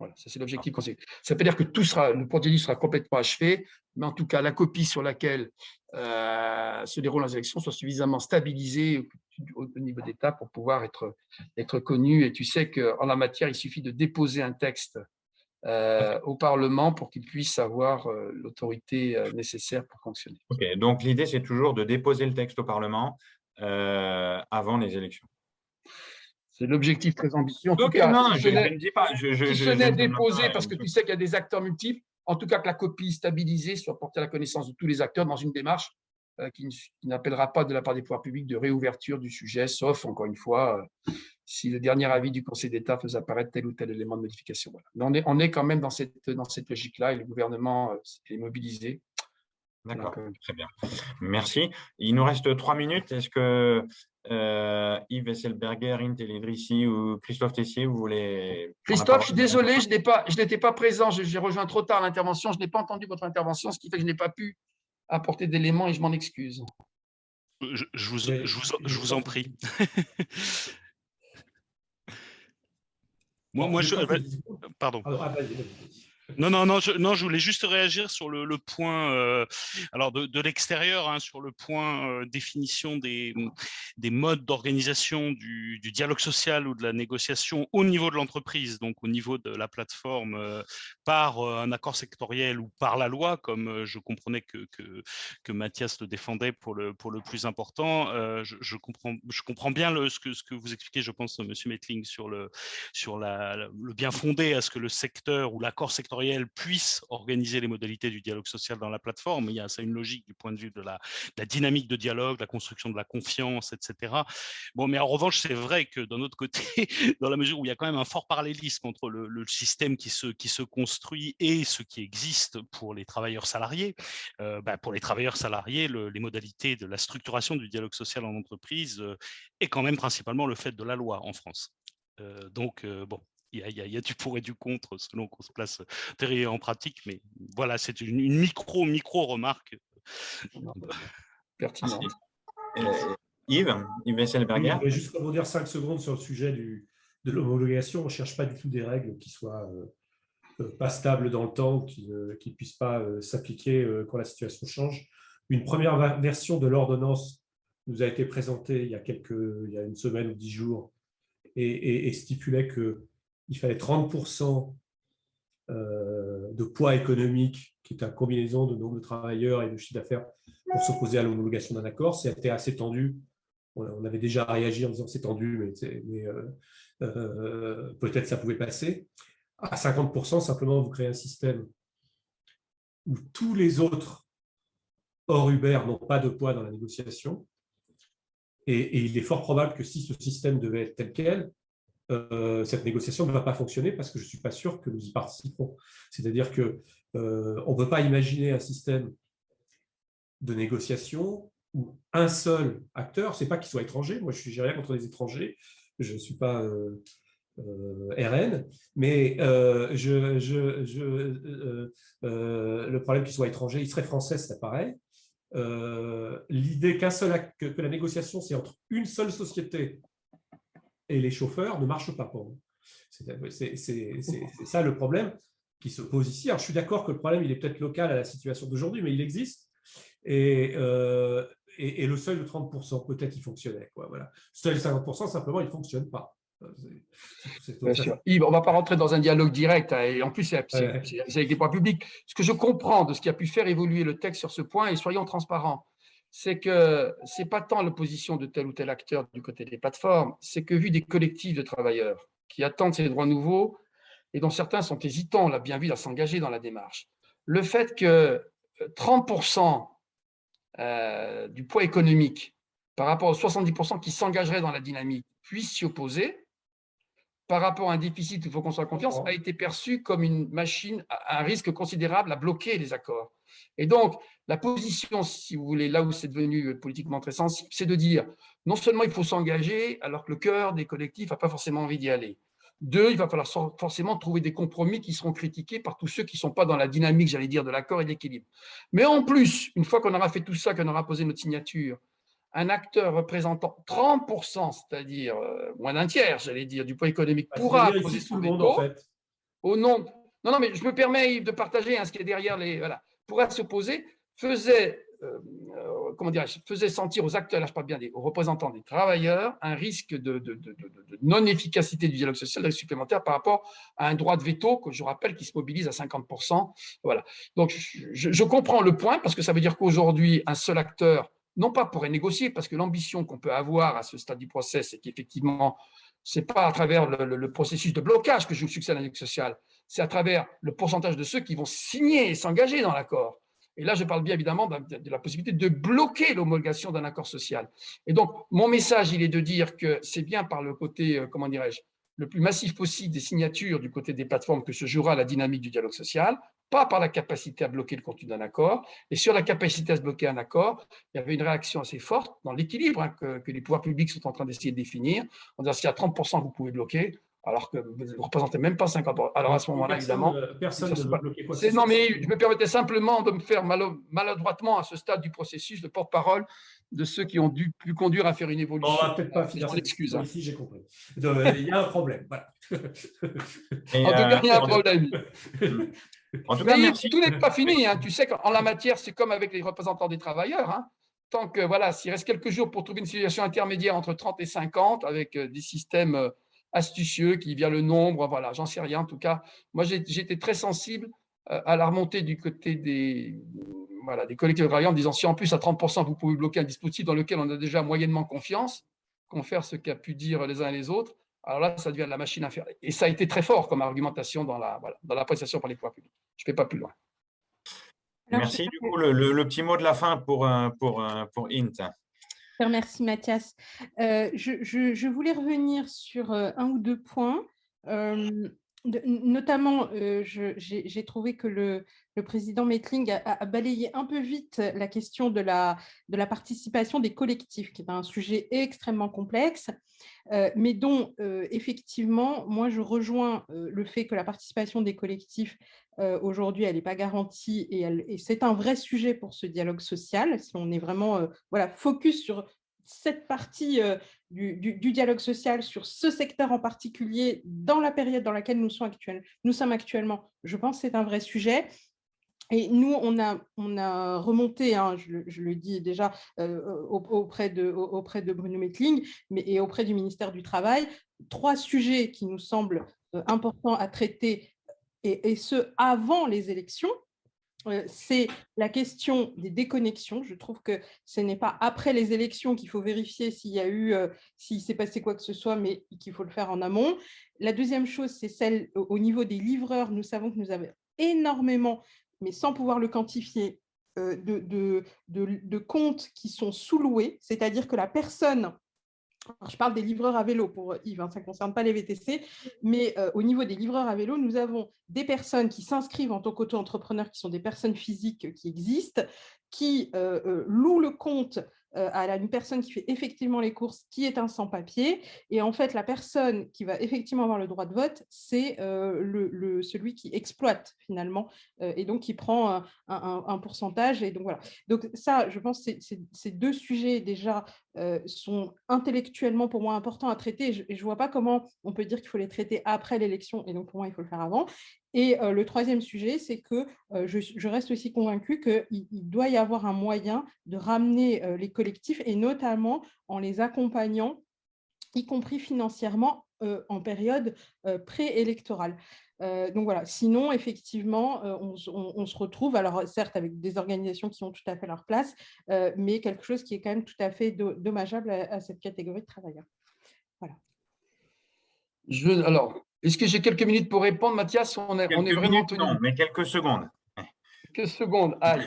Voilà, ça c'est l'objectif Ça veut dire que tout sera, le procédure sera complètement achevé, mais en tout cas, la copie sur laquelle euh, se déroulent les élections soit suffisamment stabilisée au, niveau d'État pour pouvoir être, être connue. Et tu sais qu'en la matière, il suffit de déposer un texte euh, au Parlement pour qu'il puisse avoir euh, l'autorité nécessaire pour fonctionner. Ok, donc l'idée, c'est toujours de déposer le texte au Parlement avant les élections. C'est l'objectif très ambitieux. En tout cas, non, je ne dis pas. Je, je, si ce n'est déposé, parce que tu sais qu'il y a des acteurs multiples, en tout cas que la copie stabilisée soit portée à la connaissance de tous les acteurs dans une démarche euh, qui, n'appellera pas de la part des pouvoirs publics de réouverture du sujet, sauf, encore une fois, euh, si le dernier avis du Conseil d'État faisait apparaître tel ou tel élément de modification. Mais on est, on est quand même dans cette, dans cette logique-là et le gouvernement euh, est mobilisé. D'accord, très bien. Merci. Il nous reste trois minutes. Est-ce que euh, Yves Wesselberger, Intelidrici ou Christophe Tessier, vous voulez. Christophe, je suis désolé, je n'étais pas, présent, j'ai rejoint trop tard l'intervention, je n'ai pas entendu votre intervention, ce qui fait que je n'ai pas pu apporter d'éléments et je m'en excuse. Je, vous, je, vous, en prie. moi, moi, je. Pardon. Ah, non, non, non je, non, je voulais juste réagir sur le, point, euh, alors de, l'extérieur, hein, sur le point euh, définition des, des modes d'organisation du, du, dialogue social ou de la négociation au niveau de l'entreprise, donc au niveau de la plateforme, euh, par un accord sectoriel ou par la loi, comme je comprenais que, que, que, Mathias le défendait pour le, pour le plus important. Je, comprends, je comprends bien ce, que, ce que vous expliquez, je pense, Monsieur Metling, sur, le, sur la, le bien fondé à ce que le secteur ou l'accord sectoriel puisse organiser les modalités du dialogue social dans la plateforme. Il y a ça une logique du point de vue de la, dynamique de dialogue, la construction de la confiance, etc. Bon, mais en revanche, c'est vrai que d'un autre côté, dans la mesure où il y a quand même un fort parallélisme entre le, système qui se, construit et ce qui existe pour les travailleurs salariés, euh, bah, pour les travailleurs salariés, le, les modalités de la structuration du dialogue social en entreprise euh, est quand même principalement le fait de la loi en France. Euh, donc, bon, il y, a, du pour et du contre selon qu'on se place derrière en pratique, mais voilà, c'est une, micro, micro remarque. Pertinente. Euh, Yves, Yves Selberger. je voudrais juste rebondir 5 secondes sur le sujet du, de l'homologation. On ne cherche pas du tout des règles qui soient euh, euh, pas stables dans le temps, qui ne puissent pas s'appliquer quand la situation change. Une première version de l'ordonnance nous a été présentée il y a, quelques, il y a une semaine ou dix jours et, et stipulait que il fallait 30% euh, de poids économique, qui est une combinaison de nombre de travailleurs et de chiffre d'affaires, pour s'opposer à l'homologation d'un accord. C'était assez tendu. On avait déjà réagi en disant c'est tendu, mais, euh, euh, peut-être ça pouvait passer. À 50%, simplement, vous créez un système où tous les autres hors Uber n'ont pas de poids dans la négociation. et, il est fort probable que si ce système devait être tel quel, euh, cette négociation ne va pas fonctionner parce que je ne suis pas sûr que nous y participons. C'est-à-dire qu'on euh, ne peut pas imaginer un système de négociation où un seul acteur, c'est pas qu'il soit étranger, moi je n'ai rien contre les étrangers, je ne suis pas euh, RN, mais le problème qu'il soit étranger, il serait français, c'est pareil. L'idée qu'un seul que la négociation, c'est entre une seule société et les chauffeurs ne marchent pas pour C'est ça le problème qui se pose ici. Alors, je suis d'accord que le problème, il est peut-être local à la situation d'aujourd'hui, mais il existe. Et, euh, et, le seuil de 30%, peut-être il fonctionnait. Quoi, voilà. Seuil de 50%, simplement, il ne fonctionne pas. Yves, on ne va pas rentrer dans un dialogue direct, hein, et en plus, c'est avec les points publics. Ce que je comprends de ce qui a pu faire évoluer le texte sur ce point, et soyons transparents, c'est que ce n'est pas tant l'opposition de tel ou tel acteur du côté des plateformes, c'est que vu des collectifs de travailleurs qui attendent ces droits nouveaux, et dont certains sont hésitants, on l'a bien vu, à s'engager dans la démarche, le fait que 30% euh, du poids économique par rapport aux 70% qui s'engageraient dans la dynamique puissent s'y opposer, par rapport à un déficit, il faut qu'on soit confiance, a été perçu comme une machine à un risque considérable à bloquer les accords. Et donc, la position, si vous voulez, là où c'est devenu politiquement très sensible, c'est de dire non seulement il faut s'engager, alors que le cœur des collectifs n'a pas forcément envie d'y aller. Deux, il va falloir forcément trouver des compromis qui seront critiqués par tous ceux qui ne sont pas dans la dynamique, j'allais dire, de l'accord et de l'équilibre. Mais en plus, une fois qu'on aura fait tout ça, qu'on aura posé notre signature, un acteur représentant 30%, c'est-à-dire euh, moins d'un tiers, j'allais dire, du poids économique, bah, pourra poser son veto au nom. Non, non, mais je me permets de partager hein, ce qui est derrière les. Voilà, pourra s'opposer, faisait, euh, euh, comment faisait sentir aux acteurs, là je parle bien des, aux représentants des travailleurs, un risque de, non-efficacité du dialogue social supplémentaire par rapport à un droit de veto que je rappelle qui se mobilise à 50%. Voilà. Donc je, je comprends le point parce que ça veut dire qu'aujourd'hui, un seul acteur non pas pour négocier, parce que l'ambition qu'on peut avoir à ce stade du process, c'est qu'effectivement, ce n'est pas à travers le, processus de blocage que je succès à la sociale, c'est à travers le pourcentage de ceux qui vont signer et s'engager dans l'accord. Et là, je parle bien évidemment de, la possibilité de bloquer l'homologation d'un accord social. Et donc, mon message, il est de dire que c'est bien par le côté, euh, comment dirais-je, le plus massif possible des signatures du côté des plateformes que se jouera la dynamique du dialogue social, pas par la capacité à bloquer le contenu d'un accord. Et sur la capacité à se bloquer un accord, il y avait une réaction assez forte dans l'équilibre hein, que, les pouvoirs publics sont en train d'essayer de définir, en disant s'il y a 30% que vous pouvez bloquer, alors que vous ne représentez même pas 50%. Alors à ce moment-là, évidemment. Personne ne veut bloquer quoi Non, mais je me permettais simplement de me faire maladroitement à ce stade du processus de porte-parole de ceux qui ont dû plus conduire à faire une évolution. On va peut-être pas finir l'excuse. Hein. Ici, j'ai compris. il y a un problème. Voilà. en tout cas, il y a un problème. En tout cas, tout n'est pas fini. Hein. Tu sais qu'en la matière, c'est comme avec les représentants des travailleurs. Hein. Tant que, voilà, s'il reste quelques jours pour trouver une situation intermédiaire entre 30 et 50, avec euh, des systèmes euh, astucieux qui, via le nombre, voilà, j'en sais rien. En tout cas, moi, été très sensible euh, à la remontée du côté des, voilà, des collectivités travailleurs en disant si en plus à 30%, vous pouvez bloquer un dispositif dans lequel on a déjà moyennement confiance, confère ce qu'a pu dire les uns et les autres, alors là, ça devient de la machine à faire. Et ça a été très fort comme argumentation dans la voilà, dans l'appréciation par les pouvoirs publics. Je ne vais pas plus loin. Merci. Du coup, le, petit mot de la fin pour, euh, pour, euh, pour Int. Merci Mathias. Euh, je, je, voulais revenir sur un ou deux points. Notamment, j'ai trouvé que le, président Metling a, balayé un peu vite la question de la, participation des collectifs, qui est un sujet extrêmement complexe, euh, mais dont, euh, effectivement, moi, je rejoins euh, le fait que la participation des collectifs, aujourd'hui, elle n'est pas garantie et, et c'est un vrai sujet pour ce dialogue social, si on est vraiment voilà, focus sur cette partie du, du, dialogue social sur ce secteur en particulier dans la période dans laquelle nous sommes, actuellement, je pense que c'est un vrai sujet. Et nous, on a, on a remonté, hein, je, le dis déjà, euh, auprès, de, auprès de Bruno Metling mais, et auprès du ministère du Travail, trois sujets qui nous semblent euh, importants à traiter, et, ce, avant les élections. Euh, c'est la question des déconnexions. Je trouve que ce n'est pas après les élections qu'il faut vérifier s'il y a eu, s'il s'est passé quoi que ce soit, mais qu'il faut le faire en amont. La deuxième chose, c'est celle au niveau des livreurs. Nous savons que nous avons énormément mais sans pouvoir le quantifier, euh, de, de, comptes qui sont sous-loués, c'est-à-dire que la personne, je parle des livreurs à vélo pour Yves, hein, ça ne concerne pas les VTC, mais euh, au niveau des livreurs à vélo, nous avons des personnes qui s'inscrivent en tant qu'auto-entrepreneurs, qui sont des personnes physiques qui existent, qui euh, louent le compte euh, à une personne qui fait effectivement les courses, qui est un sans-papier. Et en fait, la personne qui va effectivement avoir le droit de vote, c'est euh, le, celui qui exploite finalement, euh, et donc qui prend un, pourcentage. Et donc voilà. Donc ça, je pense que ces deux sujets déjà sont intellectuellement pour moi importants à traiter. Et je ne vois pas comment on peut dire qu'il faut les traiter après l'élection, et donc pour moi, il faut le faire avant. Et le troisième sujet, c'est que je, reste aussi convaincue qu'il doit y avoir un moyen de ramener les collectifs, et notamment en les accompagnant, y compris financièrement, en période préélectorale. donc voilà, sinon, effectivement, on, se retrouve, alors certes avec des organisations qui ont tout à fait leur place, mais quelque chose qui est quand même tout à fait dommageable à, cette catégorie de travailleurs. Voilà. Je, alors, est-ce que j'ai quelques minutes pour répondre, Mathias? On est, on est vraiment tenu. Non, mais quelques secondes. Quelques secondes. Allez.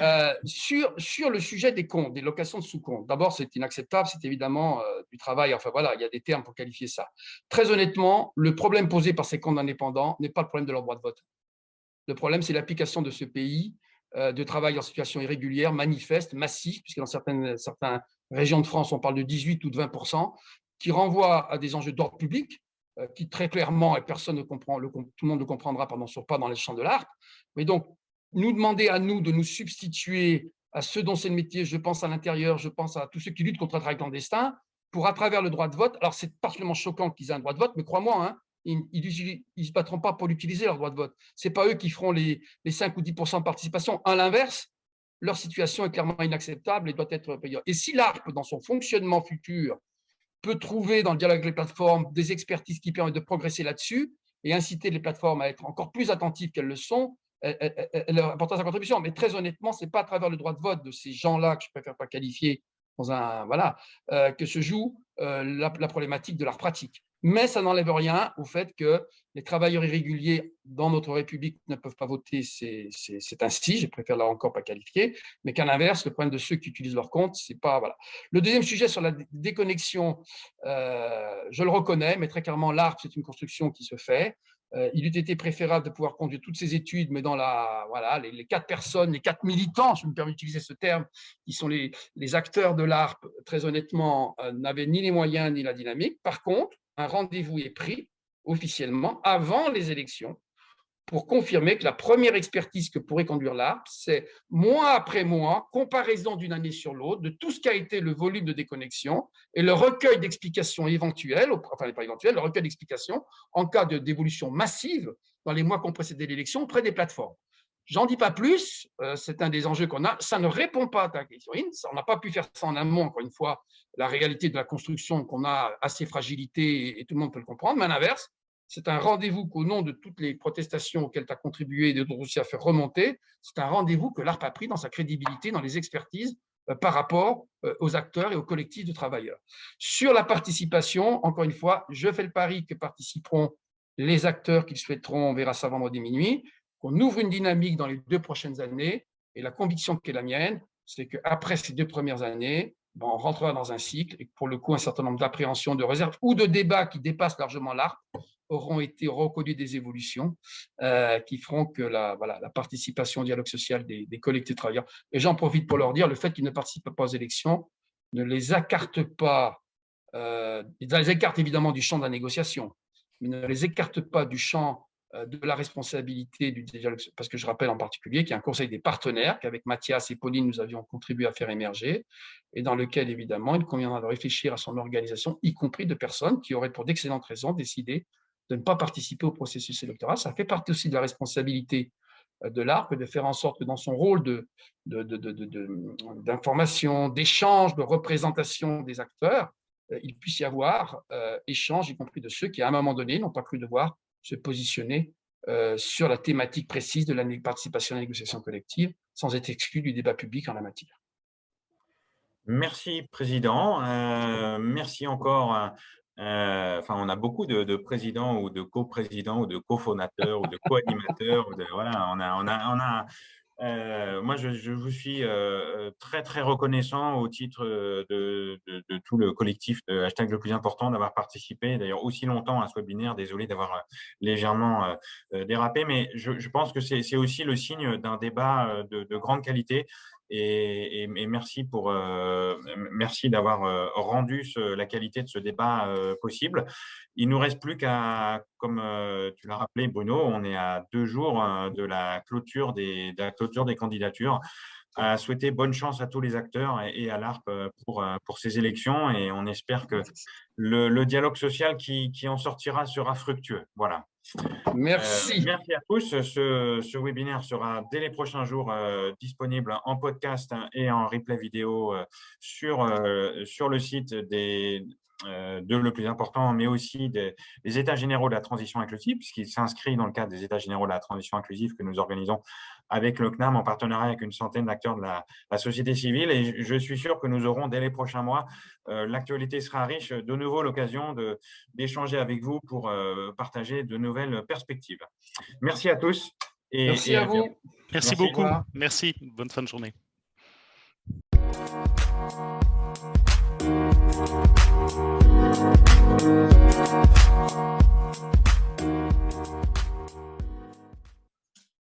Euh, sur, sur le sujet des comptes, des locations de sous-comptes, d'abord, c'est inacceptable. C'est évidemment euh, du travail. Enfin, voilà, il y a des termes pour qualifier ça. Très honnêtement, le problème posé par ces comptes indépendants n'est pas le problème de leur droit de vote. Le problème, c'est l'application de ce pays euh, de travail en situation irrégulière, manifeste, massif, puisque dans certaines, certaines régions de France, on parle de 18 ou de 20% qui renvoie à des enjeux d'ordre public, qui très clairement, et personne ne comprend, tout le monde ne comprendra, pardon, sur pas dans les champs de l'art. Mais donc, nous demander à nous de nous substituer à ceux dont c'est le métier, je pense à l'intérieur, je pense à tous ceux qui luttent contre le travail clandestin, pour à travers le droit de vote, alors c'est particulièrement choquant qu'ils aient un droit de vote, mais crois-moi, hein, ils ne se battront pas pour l'utiliser, leur droit de vote. Ce n'est pas eux qui feront les, les 5 ou 10 de participation. À l'inverse, leur situation est clairement inacceptable et doit être payante. Et si l'ARP, dans son fonctionnement futur, peut trouver dans le dialogue avec les plateformes des expertises qui permettent de progresser là-dessus et inciter les plateformes à être encore plus attentives qu'elles le sont, elle, apportera sa contribution. Mais très honnêtement, ce n'est pas à travers le droit de vote de ces gens-là que je préfère pas qualifier dans un voilà euh, que se joue euh, la, problématique de l'art pratique mais ça n'enlève rien au fait que les travailleurs irréguliers dans notre République ne peuvent pas voter, c'est ainsi, je préfère là encore pas qualifier, mais qu'à l'inverse, le problème de ceux qui utilisent leur compte, c'est pas… Voilà. Le deuxième sujet sur la déconnexion, euh, je le reconnais, mais très clairement, l'ARP, c'est une construction qui se fait. Euh, il eût été préférable de pouvoir conduire toutes ces études, mais dans la, voilà, les, quatre personnes, les quatre militants, je me permets d'utiliser ce terme, qui sont les, les acteurs de l'ARP, très honnêtement, euh, n'avaient ni les moyens ni la dynamique. Par contre, un rendez-vous est pris officiellement avant les élections pour confirmer que la première expertise que pourrait conduire l'ARP, c'est mois après mois, comparaison d'une année sur l'autre, de tout ce qui a été le volume de déconnexion et le recueil d'explications éventuelles, enfin pas éventuelles, le recueil d'explications en cas d'évolution massive dans les mois qui ont précédé l'élection auprès des plateformes. J'en dis pas plus, euh, c'est un des enjeux qu'on a. Ça ne répond pas à ta question, On n'a pas pu faire ça en amont, encore une fois, la réalité de la construction qu'on a assez fragilité et tout le monde peut le comprendre. Mais à l'inverse, c'est un rendez-vous qu'au nom de toutes les protestations auxquelles tu as contribué et d'autres aussi à faire remonter, c'est un rendez-vous que l'ARP a pris dans sa crédibilité, dans les expertises euh, par rapport euh, aux acteurs et aux collectifs de travailleurs. Sur la participation, encore une fois, je fais le pari que participeront les acteurs qu'ils souhaiteront, on verra ça vendredi minuit, qu'on ouvre une dynamique dans les deux prochaines années. Et la conviction qui est la mienne, c'est qu'après ces deux premières années, ben, on rentrera dans un cycle et pour le coup, un certain nombre d'appréhensions, de réserves ou de débats qui dépassent largement l'art auront été reconnus des évolutions euh, qui feront que la, participation au dialogue social des, des collectifs travailleurs, et j'en profite pour leur dire, le fait qu'ils ne participent pas aux élections ne les écarte pas, euh, les écarte évidemment du champ de la négociation, mais ne les écarte pas du champ de la responsabilité du dialogue, parce que je rappelle en particulier qu'il y a un conseil des partenaires qu'avec Mathias et Pauline, nous avions contribué à faire émerger, et dans lequel, évidemment, il conviendra de réfléchir à son organisation, y compris de personnes qui auraient pour d'excellentes raisons décidé de ne pas participer au processus électoral. Ça fait partie aussi de la responsabilité euh, de l'ARP de faire en sorte que dans son rôle d'information, de, d'échange, de représentation des acteurs, euh, il puisse y avoir échange, y compris de ceux qui, à un moment donné, n'ont pas cru devoir se positionner euh, sur la thématique précise de la participation à la négociation collective, sans être exclu du débat public en la matière. Merci, Président. Euh, merci encore. Euh, enfin, on a beaucoup de, présidents ou de co-présidents ou de co-fondateurs ou de co-animateurs. Voilà, on a, on, a, on a euh, moi, je, vous suis euh, très, très reconnaissant au titre de, tout le collectif de hashtag le plus important d'avoir participé, d'ailleurs aussi longtemps à ce webinaire. Désolé d'avoir euh, légèrement dérapé, mais je, je pense que c'est aussi le signe d'un débat de, grande qualité et, merci pour euh, merci d'avoir euh, rendu la qualité de ce débat euh, possible. Il nous reste plus qu'à, comme tu l'as rappelé Bruno, on est à deux jours de la clôture des de la clôture des candidatures. à souhaiter bonne chance à tous les acteurs et, à l'ARP pour, pour ces élections. Et on espère que le, dialogue social qui, qui, en sortira sera fructueux. Voilà. Merci. merci à tous. Ce, webinaire sera dès les prochains jours disponible en podcast et en replay vidéo sur, sur le site des, euh, de le plus important, mais aussi des, États généraux de la transition inclusive, puisqu'il s'inscrit dans le cadre des États généraux de la transition inclusive que nous organisons avec le CNAM en partenariat avec une centaine d'acteurs de la, société civile. Et je suis sûr que nous aurons dès les prochains mois, euh, l'actualité sera riche, de nouveau l'occasion d'échanger avec vous pour euh, partager de nouvelles perspectives. Merci à tous. Et, merci à vous. Merci, beaucoup. Merci. Bonne fin de journée.